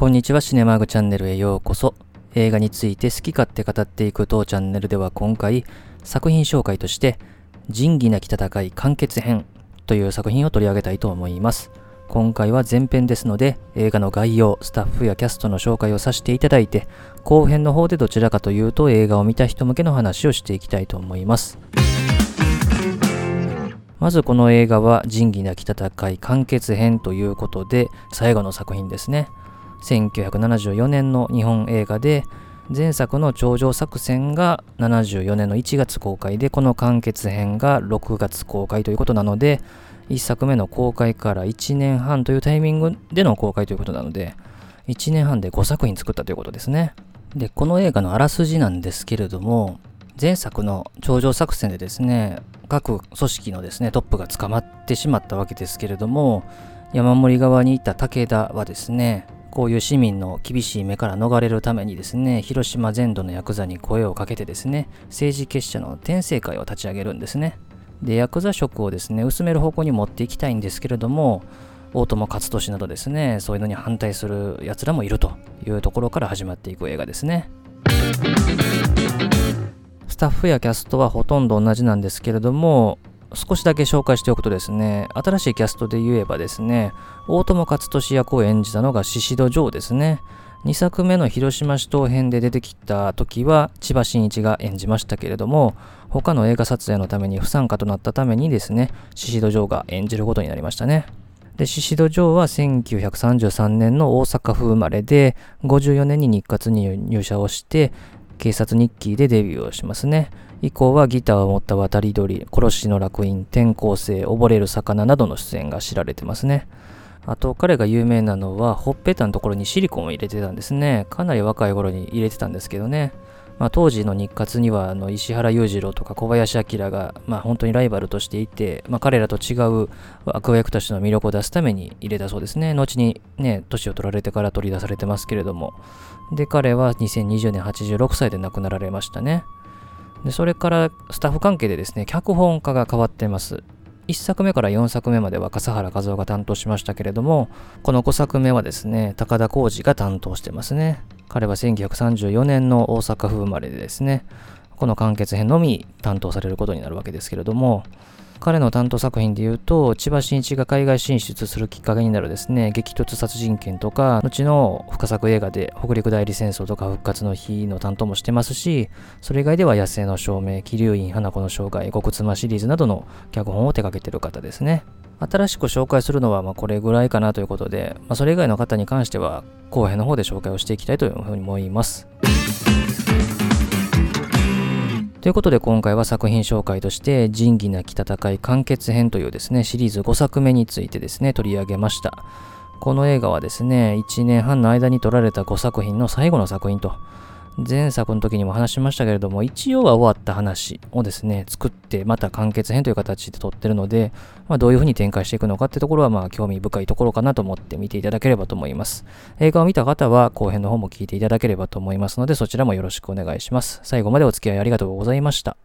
こんにちは、シネマーグチャンネルへようこそ。映画について好き勝手語っていく当チャンネルでは今回、作品紹介として、仁義なき戦い完結編という作品を取り上げたいと思います。今回は前編ですので、映画の概要、スタッフやキャストの紹介をさせていただいて、後編の方でどちらかというと映画を見た人向けの話をしていきたいと思います。まずこの映画は仁義なき戦い完結編ということで最後の作品ですね。1974年の日本映画で前作の頂上作戦が74年の1月公開でこの完結編が6月公開ということなので1作目の公開から1年半というタイミングでの公開ということなので1年半で5作品作ったということですね。で、この映画のあらすじなんですけれども前作の頂上作戦でですね各組織のですねトップが捕まってしまったわけですけれども山盛り側にいた武田はですねこういう市民の厳しい目から逃れるためにですね広島全土のヤクザに声をかけてですね政治結社の転生会を立ち上げるんですね。でヤクザ色をですね薄める方向に持っていきたいんですけれども大友克俊などですねそういうのに反対する奴らもいるというところから始まっていく映画ですね。スタッフやキャストはほとんど同じなんですけれども、少しだけ紹介しておくとですね、新しいキャストで言えばですね、大友克俊役を演じたのが宍戸城ですね。2作目の広島市東編で出てきた時は千葉真一が演じましたけれども、他の映画撮影のために不参加となったためにですね、宍戸城が演じることになりましたね。で、宍戸城は1933年の大阪府生まれで、54年に日活に入社をして、警察日記でデビューをしますね。以降はギターを持った渡り鳥、殺しの楽園、転校生、溺れる魚などの出演が知られてますね。あと彼が有名なのはほっぺたのところにシリコンを入れてたんですね。かなり若い頃に入れてたんですけどね。まあ、当時の日活にはあの石原裕次郎とか小林明が、まあ、本当にライバルとしていて、まあ、彼らと違う悪役たちの魅力を出すために入れたそうですね。後にね、年を取られてから取り出されてますけれども。で、彼は2020年86歳で亡くなられましたね。で、それからスタッフ関係でですね、脚本家が変わってます。1作目から4作目までは笠原和夫が担当しましたけれども、この5作目はですね、高田浩二が担当してますね。彼は1934年の大阪府生まれでですね、この完結編のみ担当されることになるわけですけれども、彼の担当作品で言うと、千葉真一が海外進出するきっかけになるですね、激突殺人剣とか、後の深作映画で北陸代理戦争とか復活の日の担当もしてますし、それ以外では野生の証明、桐生院花子の生涯、極妻シリーズなどの脚本を手掛けてる方ですね。新しく紹介するのはまこれぐらいかなということで、まあ、それ以外の方に関しては後編の方で紹介をしていきたいというふうに思います。ということで今回は作品紹介として仁義なき戦い完結編というですねシリーズ5作目についてですね取り上げましたこの映画はですね1年半の間に撮られた5作品の最後の作品と前作の時にも話しましたけれども、一応は終わった話をですね、作ってまた完結編という形で撮ってるので、まあ、どういう風に展開していくのかってところはまあ興味深いところかなと思って見ていただければと思います。映画を見た方は後編の方も聞いていただければと思いますので、そちらもよろしくお願いします。最後までお付き合いありがとうございました。